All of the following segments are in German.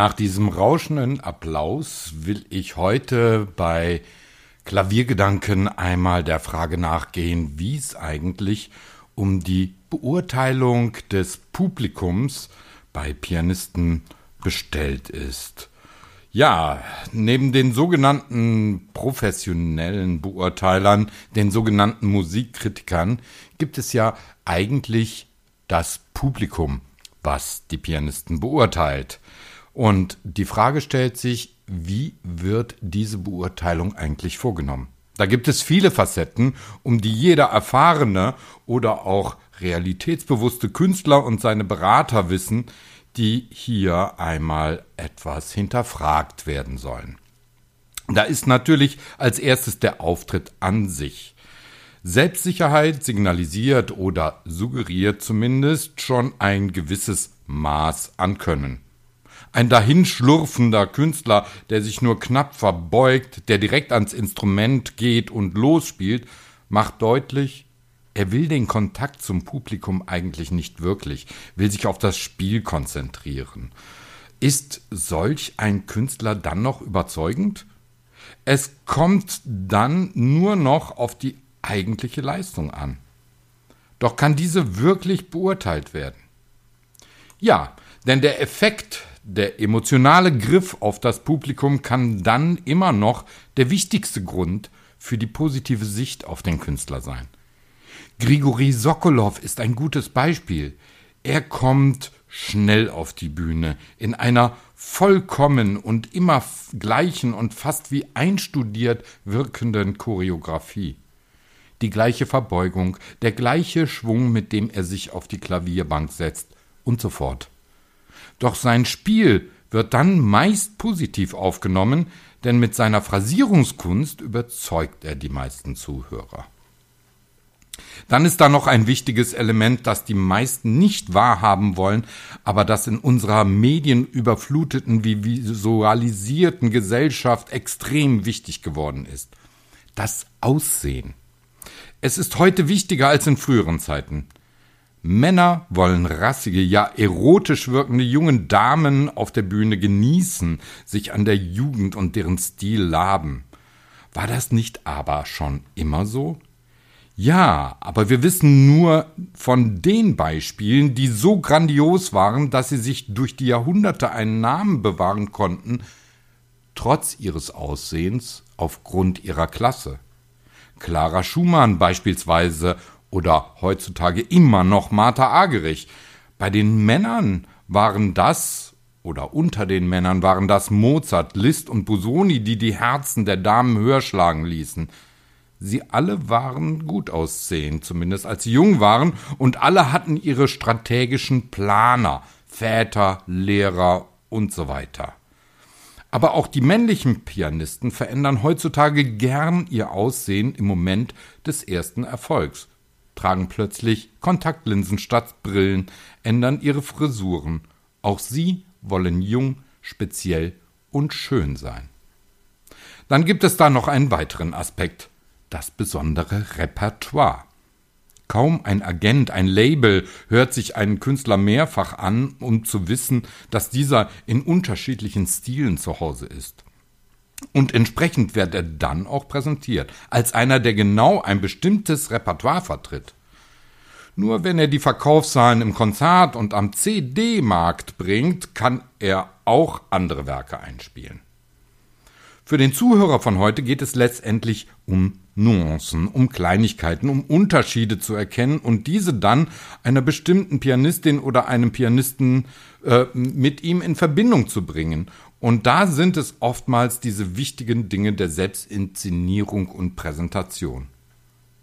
Nach diesem rauschenden Applaus will ich heute bei Klaviergedanken einmal der Frage nachgehen, wie es eigentlich um die Beurteilung des Publikums bei Pianisten bestellt ist. Ja, neben den sogenannten professionellen Beurteilern, den sogenannten Musikkritikern, gibt es ja eigentlich das Publikum, was die Pianisten beurteilt. Und die Frage stellt sich, wie wird diese Beurteilung eigentlich vorgenommen? Da gibt es viele Facetten, um die jeder erfahrene oder auch realitätsbewusste Künstler und seine Berater wissen, die hier einmal etwas hinterfragt werden sollen. Da ist natürlich als erstes der Auftritt an sich. Selbstsicherheit signalisiert oder suggeriert zumindest schon ein gewisses Maß an Können. Ein dahinschlurfender Künstler, der sich nur knapp verbeugt, der direkt ans Instrument geht und losspielt, macht deutlich, er will den Kontakt zum Publikum eigentlich nicht wirklich, will sich auf das Spiel konzentrieren. Ist solch ein Künstler dann noch überzeugend? Es kommt dann nur noch auf die eigentliche Leistung an. Doch kann diese wirklich beurteilt werden? Ja, denn der Effekt, der emotionale Griff auf das Publikum kann dann immer noch der wichtigste Grund für die positive Sicht auf den Künstler sein. Grigori Sokolow ist ein gutes Beispiel. Er kommt schnell auf die Bühne in einer vollkommen und immer gleichen und fast wie einstudiert wirkenden Choreografie. Die gleiche Verbeugung, der gleiche Schwung, mit dem er sich auf die Klavierbank setzt und so fort. Doch sein Spiel wird dann meist positiv aufgenommen, denn mit seiner Phrasierungskunst überzeugt er die meisten Zuhörer. Dann ist da noch ein wichtiges Element, das die meisten nicht wahrhaben wollen, aber das in unserer medienüberfluteten wie visualisierten Gesellschaft extrem wichtig geworden ist. Das Aussehen. Es ist heute wichtiger als in früheren Zeiten. Männer wollen rassige, ja erotisch wirkende jungen Damen auf der Bühne genießen, sich an der Jugend und deren Stil laben. War das nicht aber schon immer so? Ja, aber wir wissen nur von den Beispielen, die so grandios waren, dass sie sich durch die Jahrhunderte einen Namen bewahren konnten, trotz ihres Aussehens aufgrund ihrer Klasse. Clara Schumann beispielsweise oder heutzutage immer noch Martha Agerich. Bei den Männern waren das oder unter den Männern waren das Mozart, Liszt und Busoni, die die Herzen der Damen höher schlagen ließen. Sie alle waren gut aussehend, zumindest als sie jung waren, und alle hatten ihre strategischen Planer, Väter, Lehrer und so weiter. Aber auch die männlichen Pianisten verändern heutzutage gern ihr Aussehen im Moment des ersten Erfolgs, tragen plötzlich Kontaktlinsen statt Brillen, ändern ihre Frisuren. Auch sie wollen jung, speziell und schön sein. Dann gibt es da noch einen weiteren Aspekt das besondere Repertoire. Kaum ein Agent, ein Label hört sich einen Künstler mehrfach an, um zu wissen, dass dieser in unterschiedlichen Stilen zu Hause ist. Und entsprechend wird er dann auch präsentiert, als einer, der genau ein bestimmtes Repertoire vertritt. Nur wenn er die Verkaufszahlen im Konzert und am CD-Markt bringt, kann er auch andere Werke einspielen. Für den Zuhörer von heute geht es letztendlich um Nuancen, um Kleinigkeiten, um Unterschiede zu erkennen und diese dann einer bestimmten Pianistin oder einem Pianisten äh, mit ihm in Verbindung zu bringen. Und da sind es oftmals diese wichtigen Dinge der Selbstinszenierung und Präsentation.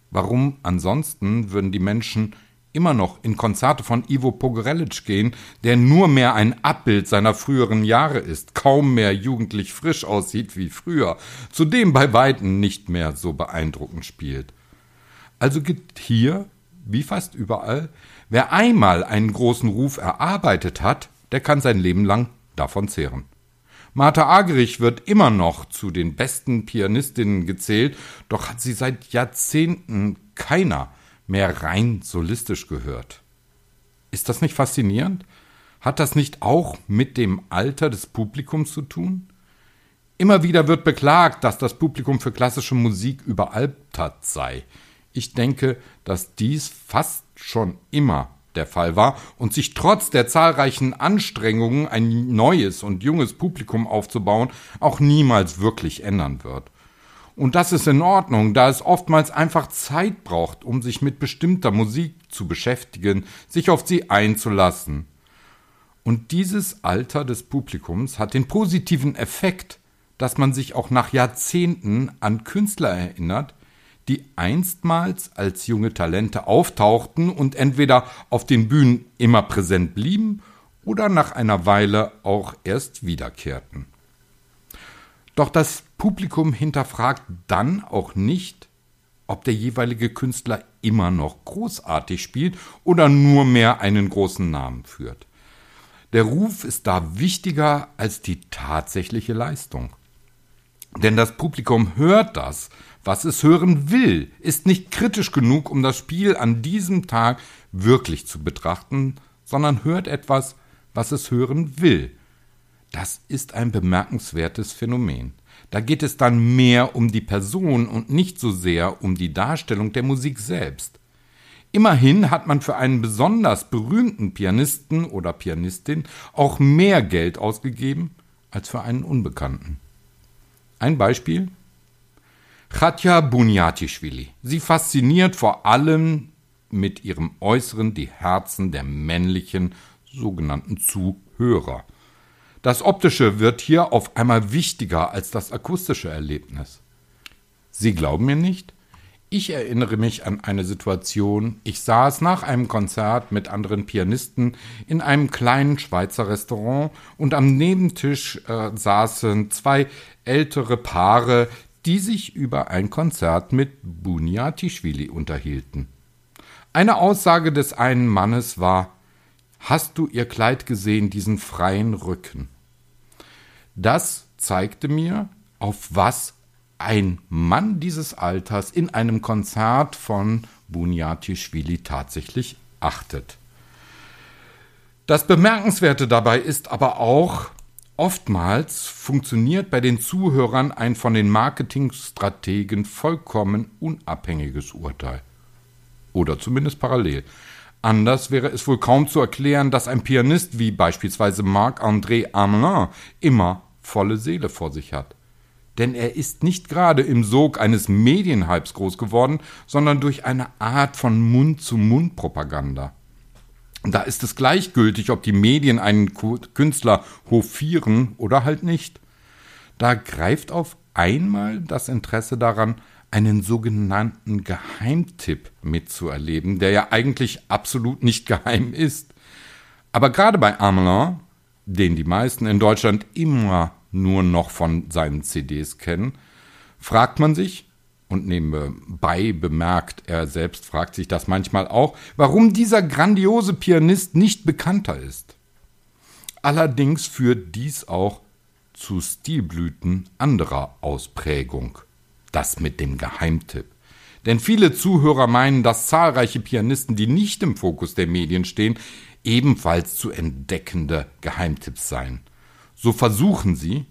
Warum ansonsten würden die Menschen immer noch in Konzerte von Ivo Pogorelic gehen, der nur mehr ein Abbild seiner früheren Jahre ist, kaum mehr jugendlich frisch aussieht wie früher, zudem bei weitem nicht mehr so beeindruckend spielt. Also gibt hier, wie fast überall, wer einmal einen großen Ruf erarbeitet hat, der kann sein Leben lang davon zehren. Martha Agerich wird immer noch zu den besten Pianistinnen gezählt, doch hat sie seit Jahrzehnten keiner mehr rein solistisch gehört. Ist das nicht faszinierend? Hat das nicht auch mit dem Alter des Publikums zu tun? Immer wieder wird beklagt, dass das Publikum für klassische Musik überaltert sei. Ich denke, dass dies fast schon immer der Fall war und sich trotz der zahlreichen Anstrengungen, ein neues und junges Publikum aufzubauen, auch niemals wirklich ändern wird. Und das ist in Ordnung, da es oftmals einfach Zeit braucht, um sich mit bestimmter Musik zu beschäftigen, sich auf sie einzulassen. Und dieses Alter des Publikums hat den positiven Effekt, dass man sich auch nach Jahrzehnten an Künstler erinnert, die einstmals als junge Talente auftauchten und entweder auf den Bühnen immer präsent blieben oder nach einer Weile auch erst wiederkehrten. Doch das Publikum hinterfragt dann auch nicht, ob der jeweilige Künstler immer noch großartig spielt oder nur mehr einen großen Namen führt. Der Ruf ist da wichtiger als die tatsächliche Leistung. Denn das Publikum hört das, was es hören will, ist nicht kritisch genug, um das Spiel an diesem Tag wirklich zu betrachten, sondern hört etwas, was es hören will. Das ist ein bemerkenswertes Phänomen. Da geht es dann mehr um die Person und nicht so sehr um die Darstellung der Musik selbst. Immerhin hat man für einen besonders berühmten Pianisten oder Pianistin auch mehr Geld ausgegeben als für einen Unbekannten. Ein Beispiel? Katja Bunyatischvili. Sie fasziniert vor allem mit ihrem Äußeren die Herzen der männlichen sogenannten Zuhörer. Das Optische wird hier auf einmal wichtiger als das akustische Erlebnis. Sie glauben mir nicht? Ich erinnere mich an eine Situation, ich saß nach einem Konzert mit anderen Pianisten in einem kleinen Schweizer Restaurant und am Nebentisch äh, saßen zwei ältere Paare, die sich über ein Konzert mit Bunyatischvili unterhielten. Eine Aussage des einen Mannes war Hast du ihr Kleid gesehen, diesen freien Rücken? Das zeigte mir, auf was ein Mann dieses Alters in einem Konzert von Bunyatischvili tatsächlich achtet. Das Bemerkenswerte dabei ist aber auch, oftmals funktioniert bei den Zuhörern ein von den Marketingstrategen vollkommen unabhängiges Urteil. Oder zumindest parallel. Anders wäre es wohl kaum zu erklären, dass ein Pianist wie beispielsweise Marc-André Amelin immer volle Seele vor sich hat. Denn er ist nicht gerade im Sog eines Medienhypes groß geworden, sondern durch eine Art von Mund-zu-Mund-Propaganda. Da ist es gleichgültig, ob die Medien einen Künstler hofieren oder halt nicht. Da greift auf einmal das Interesse daran, einen sogenannten Geheimtipp mitzuerleben, der ja eigentlich absolut nicht geheim ist. Aber gerade bei Amelin, den die meisten in Deutschland immer nur noch von seinen CDs kennen, fragt man sich, und nebenbei bemerkt, er selbst fragt sich das manchmal auch, warum dieser grandiose Pianist nicht bekannter ist. Allerdings führt dies auch zu Stilblüten anderer Ausprägung. Das mit dem Geheimtipp. Denn viele Zuhörer meinen, dass zahlreiche Pianisten, die nicht im Fokus der Medien stehen, ebenfalls zu entdeckende Geheimtipps seien. So versuchen sie,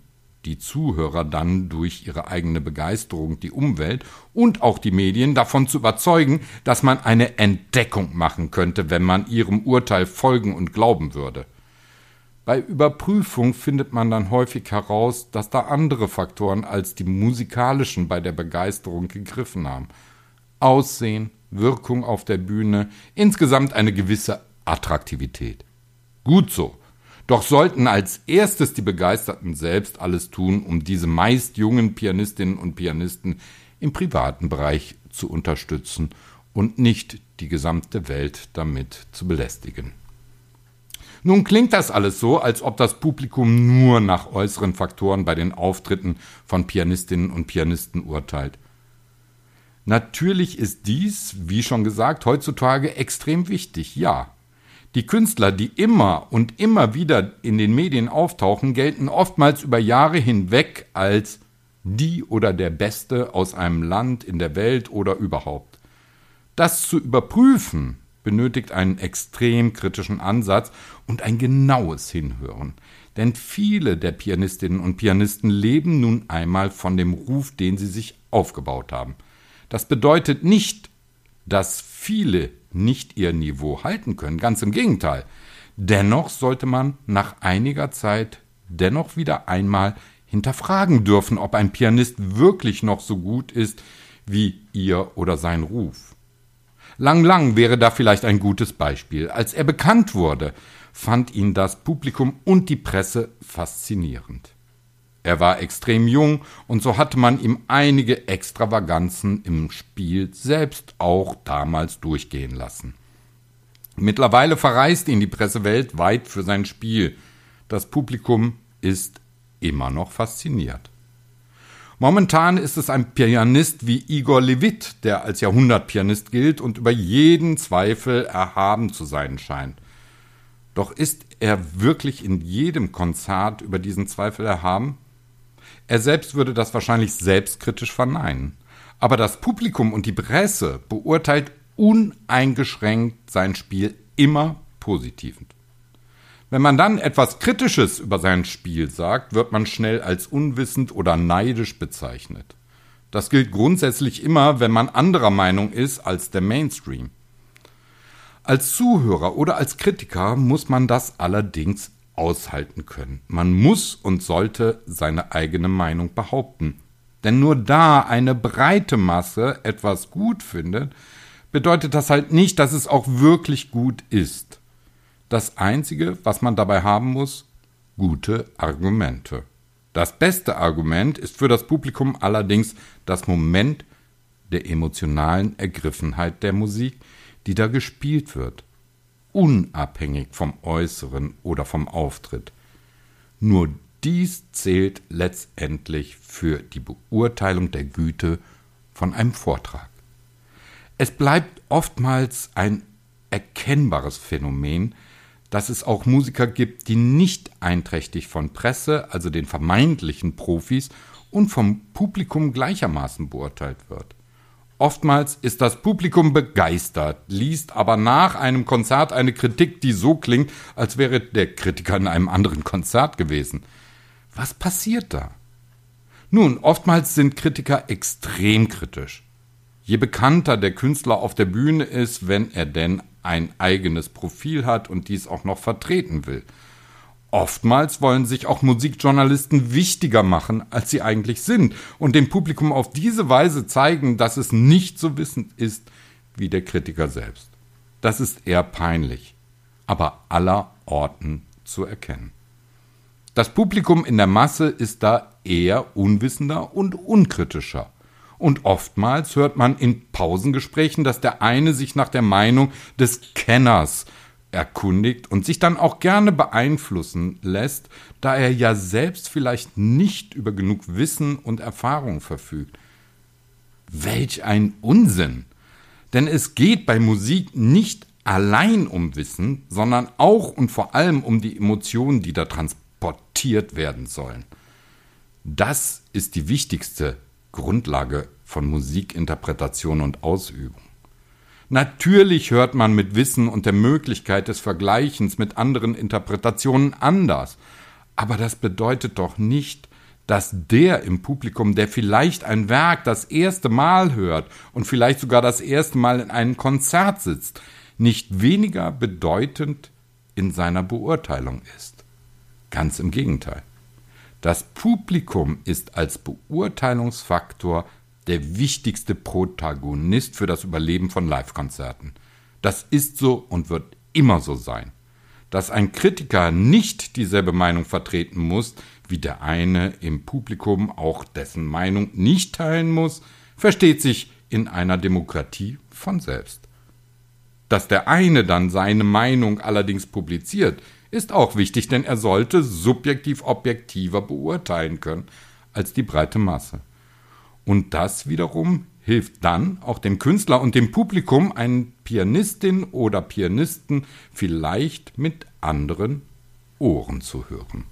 die Zuhörer dann durch ihre eigene Begeisterung die Umwelt und auch die Medien davon zu überzeugen, dass man eine Entdeckung machen könnte, wenn man ihrem Urteil folgen und glauben würde. Bei Überprüfung findet man dann häufig heraus, dass da andere Faktoren als die musikalischen bei der Begeisterung gegriffen haben. Aussehen, Wirkung auf der Bühne, insgesamt eine gewisse Attraktivität. Gut so. Doch sollten als erstes die Begeisterten selbst alles tun, um diese meist jungen Pianistinnen und Pianisten im privaten Bereich zu unterstützen und nicht die gesamte Welt damit zu belästigen. Nun klingt das alles so, als ob das Publikum nur nach äußeren Faktoren bei den Auftritten von Pianistinnen und Pianisten urteilt. Natürlich ist dies, wie schon gesagt, heutzutage extrem wichtig, ja. Die Künstler, die immer und immer wieder in den Medien auftauchen, gelten oftmals über Jahre hinweg als die oder der Beste aus einem Land, in der Welt oder überhaupt. Das zu überprüfen benötigt einen extrem kritischen Ansatz und ein genaues Hinhören. Denn viele der Pianistinnen und Pianisten leben nun einmal von dem Ruf, den sie sich aufgebaut haben. Das bedeutet nicht, dass viele nicht ihr Niveau halten können, ganz im Gegenteil. Dennoch sollte man nach einiger Zeit dennoch wieder einmal hinterfragen dürfen, ob ein Pianist wirklich noch so gut ist wie ihr oder sein Ruf. Lang Lang wäre da vielleicht ein gutes Beispiel. Als er bekannt wurde, fand ihn das Publikum und die Presse faszinierend. Er war extrem jung und so hatte man ihm einige Extravaganzen im Spiel selbst auch damals durchgehen lassen. Mittlerweile verreist ihn die Presse weltweit für sein Spiel. Das Publikum ist immer noch fasziniert. Momentan ist es ein Pianist wie Igor Levit, der als Jahrhundertpianist gilt und über jeden Zweifel erhaben zu sein scheint. Doch ist er wirklich in jedem Konzert über diesen Zweifel erhaben? Er selbst würde das wahrscheinlich selbstkritisch verneinen. Aber das Publikum und die Presse beurteilt uneingeschränkt sein Spiel immer positiv. Wenn man dann etwas Kritisches über sein Spiel sagt, wird man schnell als unwissend oder neidisch bezeichnet. Das gilt grundsätzlich immer, wenn man anderer Meinung ist als der Mainstream. Als Zuhörer oder als Kritiker muss man das allerdings aushalten können. Man muss und sollte seine eigene Meinung behaupten. Denn nur da eine breite Masse etwas gut findet, bedeutet das halt nicht, dass es auch wirklich gut ist. Das Einzige, was man dabei haben muss, gute Argumente. Das beste Argument ist für das Publikum allerdings das Moment der emotionalen Ergriffenheit der Musik, die da gespielt wird, unabhängig vom Äußeren oder vom Auftritt. Nur dies zählt letztendlich für die Beurteilung der Güte von einem Vortrag. Es bleibt oftmals ein erkennbares Phänomen, dass es auch Musiker gibt, die nicht einträchtig von Presse, also den vermeintlichen Profis, und vom Publikum gleichermaßen beurteilt wird. Oftmals ist das Publikum begeistert, liest aber nach einem Konzert eine Kritik, die so klingt, als wäre der Kritiker in einem anderen Konzert gewesen. Was passiert da? Nun, oftmals sind Kritiker extrem kritisch. Je bekannter der Künstler auf der Bühne ist, wenn er denn ein eigenes Profil hat und dies auch noch vertreten will. Oftmals wollen sich auch Musikjournalisten wichtiger machen, als sie eigentlich sind und dem Publikum auf diese Weise zeigen, dass es nicht so wissend ist wie der Kritiker selbst. Das ist eher peinlich, aber aller Orten zu erkennen. Das Publikum in der Masse ist da eher unwissender und unkritischer. Und oftmals hört man in Pausengesprächen, dass der eine sich nach der Meinung des Kenners erkundigt und sich dann auch gerne beeinflussen lässt, da er ja selbst vielleicht nicht über genug Wissen und Erfahrung verfügt. Welch ein Unsinn! Denn es geht bei Musik nicht allein um Wissen, sondern auch und vor allem um die Emotionen, die da transportiert werden sollen. Das ist die wichtigste Grundlage von Musikinterpretation und Ausübung. Natürlich hört man mit Wissen und der Möglichkeit des Vergleichens mit anderen Interpretationen anders, aber das bedeutet doch nicht, dass der im Publikum, der vielleicht ein Werk das erste Mal hört und vielleicht sogar das erste Mal in einem Konzert sitzt, nicht weniger bedeutend in seiner Beurteilung ist. Ganz im Gegenteil. Das Publikum ist als Beurteilungsfaktor der wichtigste Protagonist für das Überleben von Live-Konzerten. Das ist so und wird immer so sein. Dass ein Kritiker nicht dieselbe Meinung vertreten muss, wie der eine im Publikum auch dessen Meinung nicht teilen muss, versteht sich in einer Demokratie von selbst. Dass der eine dann seine Meinung allerdings publiziert, ist auch wichtig, denn er sollte subjektiv objektiver beurteilen können als die breite Masse. Und das wiederum hilft dann auch dem Künstler und dem Publikum, einen Pianistin oder Pianisten vielleicht mit anderen Ohren zu hören.